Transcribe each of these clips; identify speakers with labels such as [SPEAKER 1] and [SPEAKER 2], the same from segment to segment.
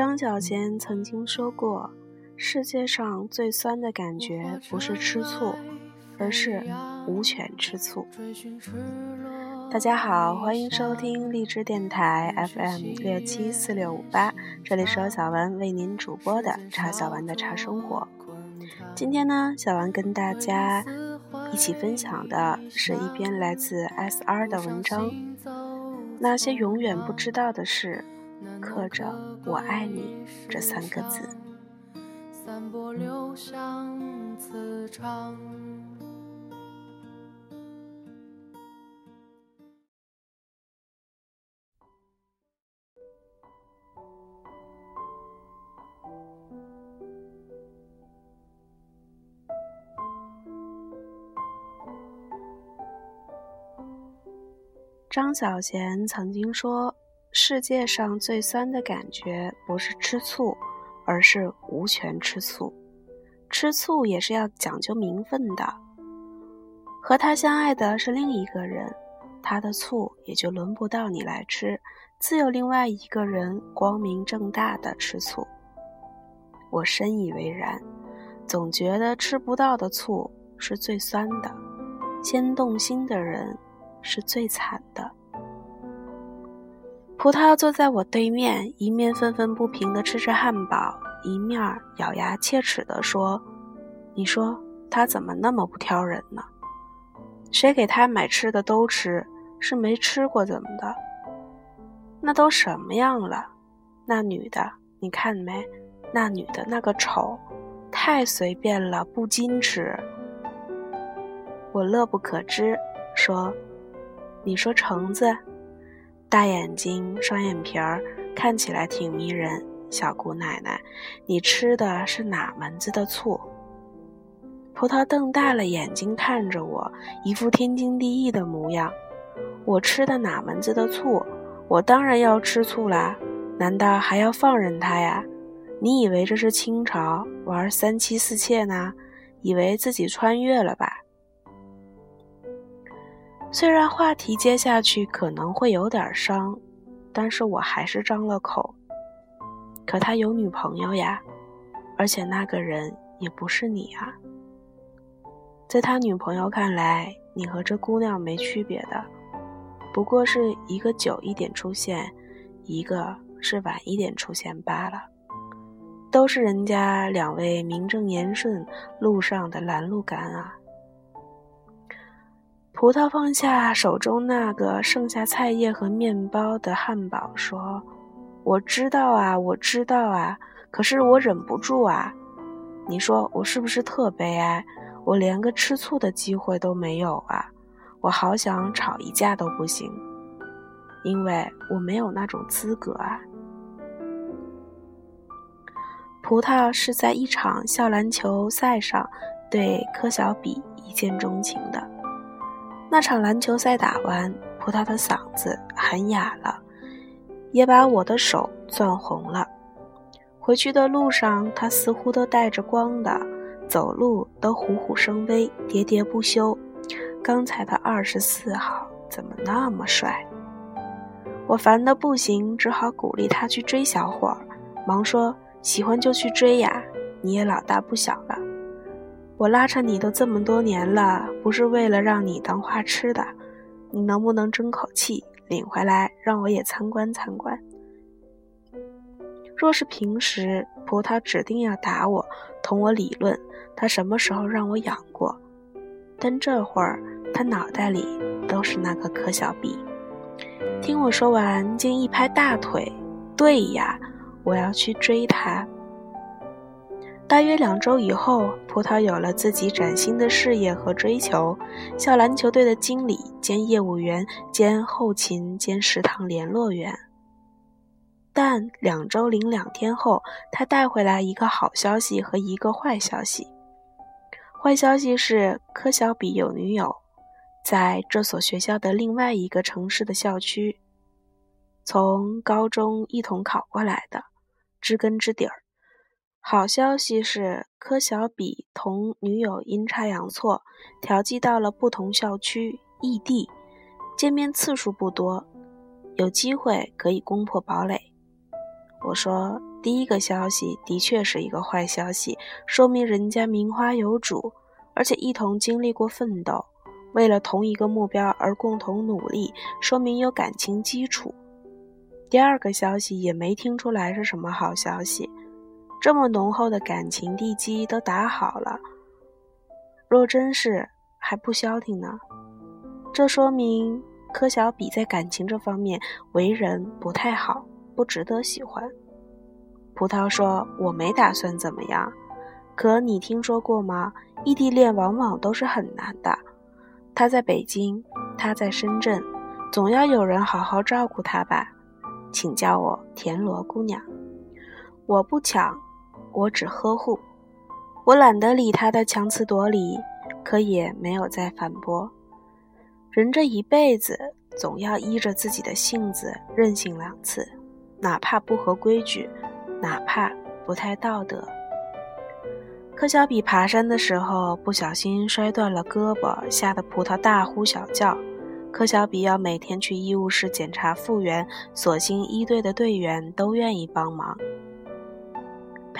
[SPEAKER 1] 张小娴曾经说过：“世界上最酸的感觉不是吃醋，而是无权吃醋。”大家好，欢迎收听荔枝电台 FM 六七四六五八，这里是由小文为您主播的茶小文的茶生活。今天呢，小文跟大家一起分享的是一篇来自 SR 的文章。那些永远不知道的事，刻着“我爱你”这三个字。张小娴曾经说：“世界上最酸的感觉不是吃醋，而是无权吃醋。吃醋也是要讲究名分的。和他相爱的是另一个人，他的醋也就轮不到你来吃，自有另外一个人光明正大的吃醋。我深以为然，总觉得吃不到的醋是最酸的，先动心的人。”是最惨的。葡萄坐在我对面，一面愤愤不平地吃着汉堡，一面咬牙切齿地说：“你说他怎么那么不挑人呢？谁给他买吃的都吃，是没吃过怎么的？那都什么样了？那女的，你看没？那女的那个丑，太随便了，不矜持。”我乐不可支，说。你说橙子，大眼睛，双眼皮儿，看起来挺迷人。小姑奶奶，你吃的是哪门子的醋？葡萄瞪大了眼睛看着我，一副天经地义的模样。我吃的哪门子的醋？我当然要吃醋啦！难道还要放任他呀？你以为这是清朝玩三妻四妾呢？以为自己穿越了吧？虽然话题接下去可能会有点伤，但是我还是张了口。可他有女朋友呀，而且那个人也不是你啊。在他女朋友看来，你和这姑娘没区别的，不过是一个久一点出现，一个是晚一点出现罢了，都是人家两位名正言顺路上的拦路杆啊。葡萄放下手中那个剩下菜叶和面包的汉堡，说：“我知道啊，我知道啊，可是我忍不住啊。你说我是不是特悲哀？我连个吃醋的机会都没有啊！我好想吵一架都不行，因为我没有那种资格啊。”葡萄是在一场校篮球赛上对柯小比一见钟情的。那场篮球赛打完，葡萄的嗓子喊哑了，也把我的手攥红了。回去的路上，他似乎都带着光的，走路都虎虎生威，喋喋不休。刚才的二十四号怎么那么帅？我烦得不行，只好鼓励他去追小伙儿，忙说：“喜欢就去追呀，你也老大不小。”我拉扯你都这么多年了，不是为了让你当花痴的，你能不能争口气领回来，让我也参观参观？若是平时，葡萄指定要打我，同我理论，他什么时候让我养过？但这会儿，他脑袋里都是那个柯小比。听我说完，竟一拍大腿：“对呀，我要去追他。”大约两周以后，葡萄有了自己崭新的事业和追求，校篮球队的经理兼业务员兼后勤兼食堂联络员。但两周零两天后，他带回来一个好消息和一个坏消息。坏消息是柯小比有女友，在这所学校的另外一个城市的校区，从高中一同考过来的，知根知底儿。好消息是，柯小比同女友阴差阳错调剂到了不同校区异地，见面次数不多，有机会可以攻破堡垒。我说：“第一个消息的确是一个坏消息，说明人家名花有主，而且一同经历过奋斗，为了同一个目标而共同努力，说明有感情基础。第二个消息也没听出来是什么好消息，这么浓厚的感情地基都打好了，若真是还不消停呢？这说明柯小比在感情这方面为人不太好，不值得喜欢。葡萄说：“我没打算怎么样，可你听说过吗？异地恋往往都是很难的。他在北京，他在深圳，总要有人好好照顾他吧。”请叫我田螺姑娘。我不抢，我只呵护。我懒得理他的强词夺理，可也没有再反驳。人这一辈子，总要依着自己的性子任性两次，哪怕不合规矩，哪怕不太道德。柯小比爬山的时候不小心摔断了胳膊，吓得葡萄大呼小叫。柯小比要每天去医务室检查复原，所幸一队的队员都愿意帮忙，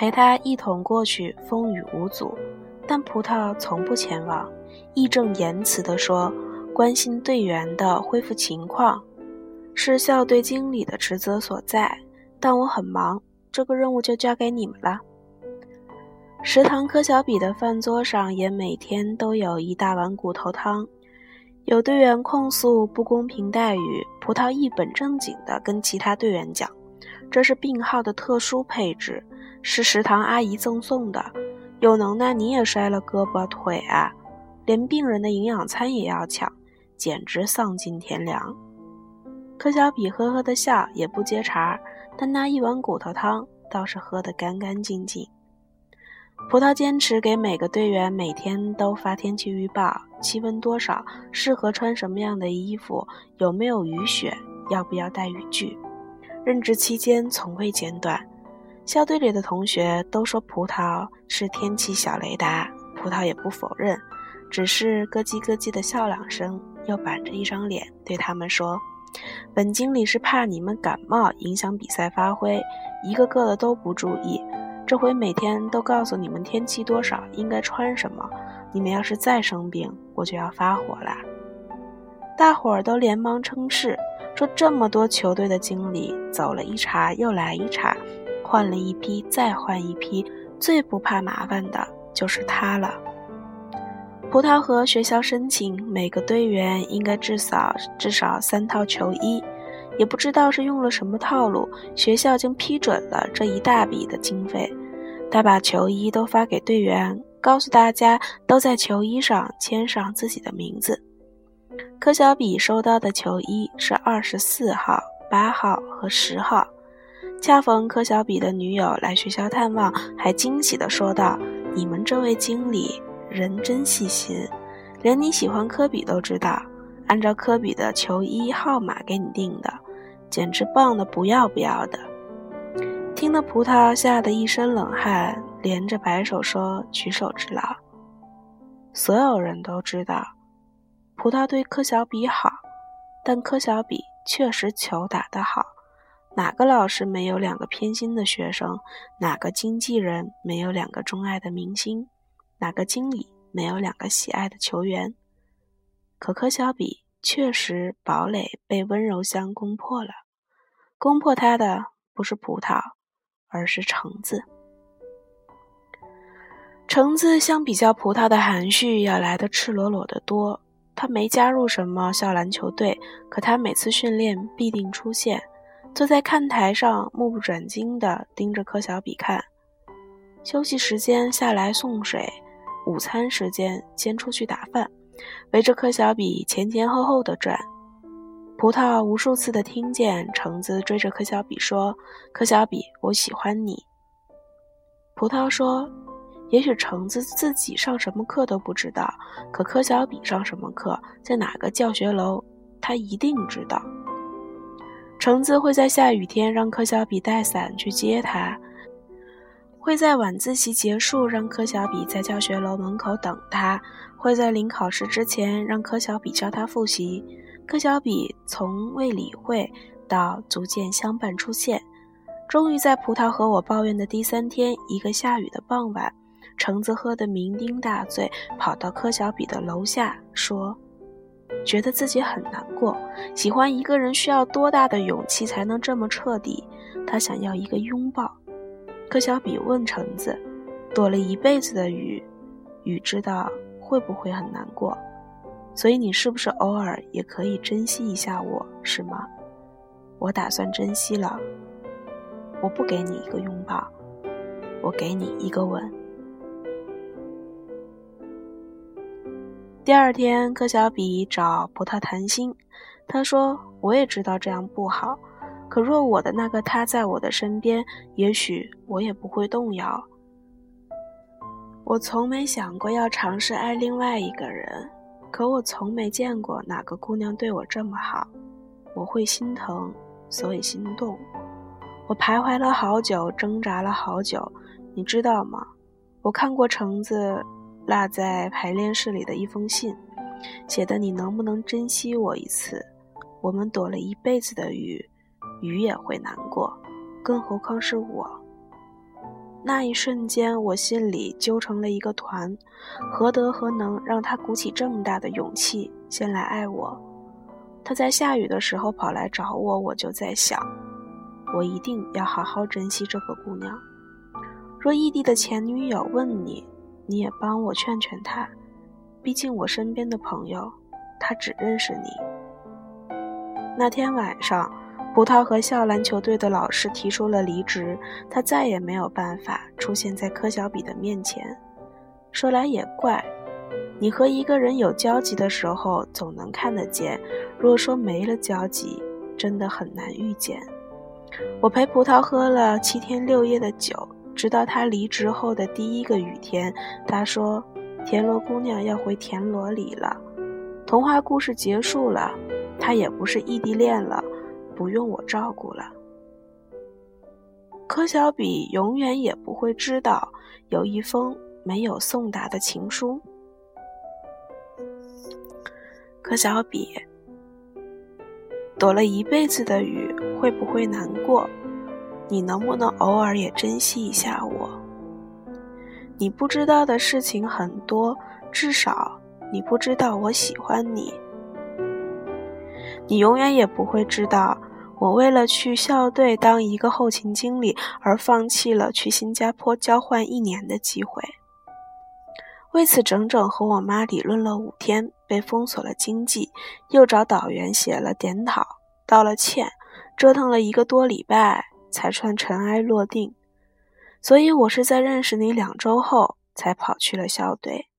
[SPEAKER 1] 陪他一同过去，风雨无阻。但葡萄从不前往，义正言辞地说：“关心队员的恢复情况，是校队经理的职责所在。但我很忙，这个任务就交给你们了。”食堂柯小比的饭桌上也每天都有一大碗骨头汤。有队员控诉不公平待遇，葡萄一本正经地跟其他队员讲：“这是病号的特殊配置，是食堂阿姨赠送的。有能耐你也摔了胳膊腿啊，连病人的营养餐也要抢，简直丧尽天良。”柯小比呵呵的笑，也不接茬，但那一碗骨头汤倒是喝得干干净净。葡萄坚持给每个队员每天都发天气预报，气温多少，适合穿什么样的衣服，有没有雨雪，要不要带雨具。任职期间从未间断。校队里的同学都说葡萄是天气小雷达，葡萄也不否认，只是咯叽咯叽的笑两声，又板着一张脸对他们说：“本经理是怕你们感冒影响比赛发挥，一个个的都不注意。”这回每天都告诉你们天气多少，应该穿什么。你们要是再生病，我就要发火啦！大伙儿都连忙称是，说这么多球队的经理走了一茬又来一茬，换了一批再换一批，最不怕麻烦的就是他了。葡萄和学校申请，每个队员应该至少至少三套球衣。也不知道是用了什么套路，学校竟批准了这一大笔的经费。他把球衣都发给队员，告诉大家都在球衣上签上自己的名字。柯小比收到的球衣是二十四号、八号和十号。恰逢柯小比的女友来学校探望，还惊喜地说道：“你们这位经理人真细心，连你喜欢科比都知道，按照科比的球衣号码给你定的，简直棒的不要不要的。”听得葡萄吓得一身冷汗，连着摆手说：“举手之劳。”所有人都知道，葡萄对柯小比好，但柯小比确实球打得好。哪个老师没有两个偏心的学生？哪个经纪人没有两个钟爱的明星？哪个经理没有两个喜爱的球员？可可小比确实堡垒被温柔乡攻破了，攻破他的不是葡萄。而是橙子，橙子相比较葡萄的含蓄要来的赤裸裸的多。他没加入什么校篮球队，可他每次训练必定出现，坐在看台上目不转睛地盯着柯小比看。休息时间下来送水，午餐时间先出去打饭，围着柯小比前前后后的转。葡萄无数次的听见橙子追着柯小比说：“柯小比，我喜欢你。”葡萄说：“也许橙子自己上什么课都不知道，可柯小比上什么课，在哪个教学楼，他一定知道。橙子会在下雨天让柯小比带伞去接他，会在晚自习结束让柯小比在教学楼门口等他，会在临考试之前让柯小比教他复习。”柯小比从未理会到逐渐相伴出现，终于在葡萄和我抱怨的第三天，一个下雨的傍晚，橙子喝得酩酊大醉，跑到柯小比的楼下说：“觉得自己很难过，喜欢一个人需要多大的勇气才能这么彻底？他想要一个拥抱。”柯小比问橙子：“躲了一辈子的雨，雨知道会不会很难过？所以你是不是偶尔也可以珍惜一下我，是吗？”我打算珍惜了。我不给你一个拥抱，我给你一个吻。第二天，柯小比找葡萄谈心，他说：“我也知道这样不好，可若我的那个他在我的身边，也许我也不会动摇。我从没想过要尝试爱另外一个人，可我从没见过哪个姑娘对我这么好，我会心疼，所以心动。”我徘徊了好久，挣扎了好久，你知道吗？我看过橙子落在排练室里的一封信，写的“你能不能珍惜我一次？我们躲了一辈子的雨，雨也会难过，更何况是我。”那一瞬间，我心里揪成了一个团，何德何能让他鼓起这么大的勇气先来爱我？他在下雨的时候跑来找我，我就在想。我一定要好好珍惜这个姑娘。若异地的前女友问你，你也帮我劝劝他。毕竟我身边的朋友，他只认识你。那天晚上，葡萄和校篮球队的老师提出了离职，他再也没有办法出现在柯小比的面前。说来也怪，你和一个人有交集的时候总能看得见，若说没了交集，真的很难遇见。我陪葡萄喝了七天六夜的酒，直到他离职后的第一个雨天，他说：“田螺姑娘要回田螺里了，童话故事结束了，她也不是异地恋了，不用我照顾了。”柯小比永远也不会知道，有一封没有送达的情书。柯小比。躲了一辈子的雨，会不会难过？你能不能偶尔也珍惜一下我？你不知道的事情很多，至少你不知道我喜欢你。你永远也不会知道，我为了去校队当一个后勤经理而放弃了去新加坡交换一年的机会。为此，整整和我妈理论了五天，被封锁了经济，又找导员写了检讨，道了歉，折腾了一个多礼拜，才算尘埃落定。所以，我是在认识你两周后才跑去了校队。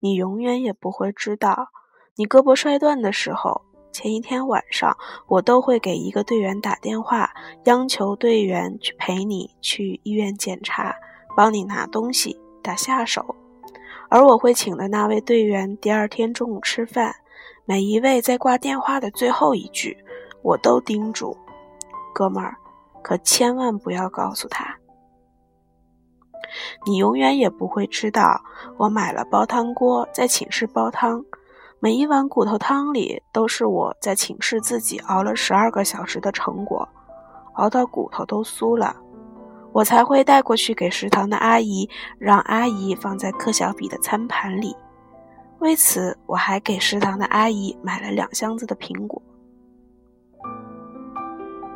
[SPEAKER 1] 你永远也不会知道，你胳膊摔断的时候，前一天晚上，我都会给一个队员打电话，央求队员去陪你去医院检查，帮你拿东西。打下手，而我会请的那位队员，第二天中午吃饭，每一位在挂电话的最后一句，我都叮嘱：“哥们儿，可千万不要告诉他。”你永远也不会知道，我买了煲汤锅，在寝室煲汤，每一碗骨头汤里都是我在寝室自己熬了十二个小时的成果，熬到骨头都酥了。我才会带过去给食堂的阿姨，让阿姨放在柯小比的餐盘里。为此，我还给食堂的阿姨买了两箱子的苹果。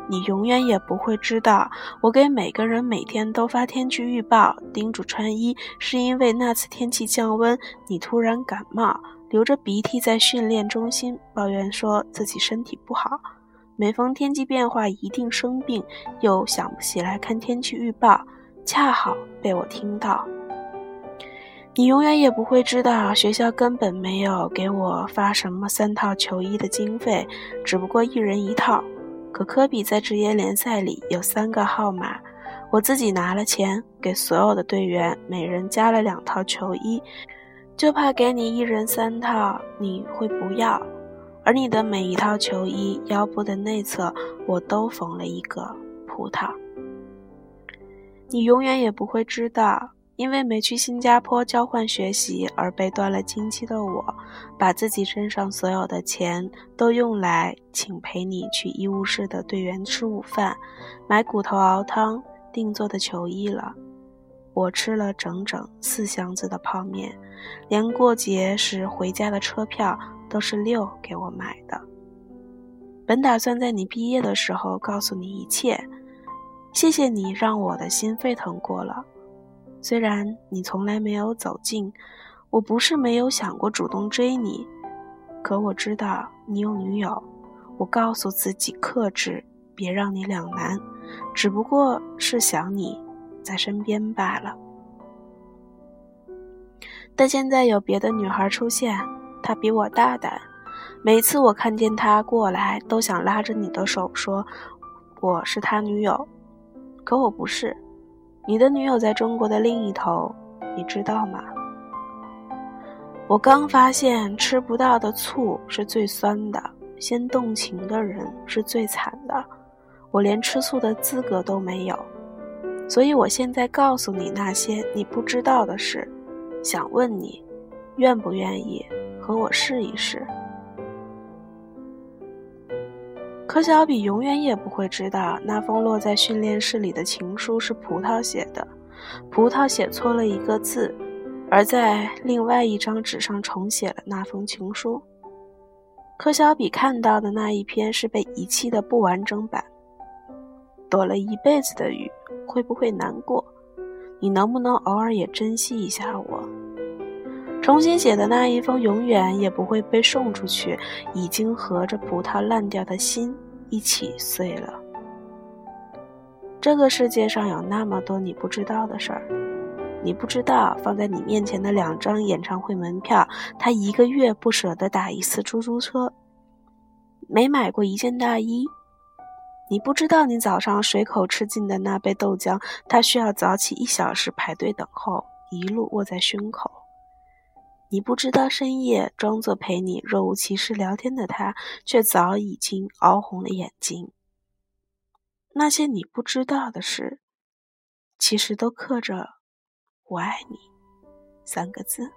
[SPEAKER 1] 你永远也不会知道，我给每个人每天都发天气预报，叮嘱穿衣，是因为那次天气降温，你突然感冒，流着鼻涕在训练中心抱怨说自己身体不好。每逢天气变化，一定生病，又想不起来看天气预报，恰好被我听到。你永远也不会知道，学校根本没有给我发什么三套球衣的经费，只不过一人一套。可科比在职业联赛里有三个号码，我自己拿了钱，给所有的队员每人加了两套球衣，就怕给你一人三套，你会不要。而你的每一套球衣腰部的内侧，我都缝了一个葡萄。你永远也不会知道，因为没去新加坡交换学习而被断了经期的我，把自己身上所有的钱都用来请陪你去医务室的队员吃午饭、买骨头熬汤、定做的球衣了。我吃了整整四箱子的泡面，连过节时回家的车票都是六给我买的。本打算在你毕业的时候告诉你一切，谢谢你让我的心沸腾过了。虽然你从来没有走近，我不是没有想过主动追你，可我知道你有女友，我告诉自己克制，别让你两难，只不过是想你在身边罢了。但现在有别的女孩出现，她比我大胆，每次我看见她过来，都想拉着你的手说我是她女友，可我不是。你的女友在中国的另一头，你知道吗？我刚发现吃不到的醋是最酸的，先动情的人是最惨的。我连吃醋的资格都没有，所以我现在告诉你那些你不知道的事，想问你，愿不愿意和我试一试？可小比永远也不会知道，那封落在训练室里的情书是葡萄写的。葡萄写错了一个字，而在另外一张纸上重写了那封情书。可小比看到的那一篇是被遗弃的不完整版。躲了一辈子的雨，会不会难过？你能不能偶尔也珍惜一下我？重新写的那一封，永远也不会被送出去，已经和着葡萄烂掉的心一起碎了。这个世界上有那么多你不知道的事儿，你不知道放在你面前的两张演唱会门票，他一个月不舍得打一次出租车，没买过一件大衣。你不知道你早上随口吃进的那杯豆浆，他需要早起一小时排队等候，一路握在胸口。你不知道深夜装作陪你若无其事聊天的他，却早已经熬红了眼睛。那些你不知道的事，其实都刻着“我爱你”三个字。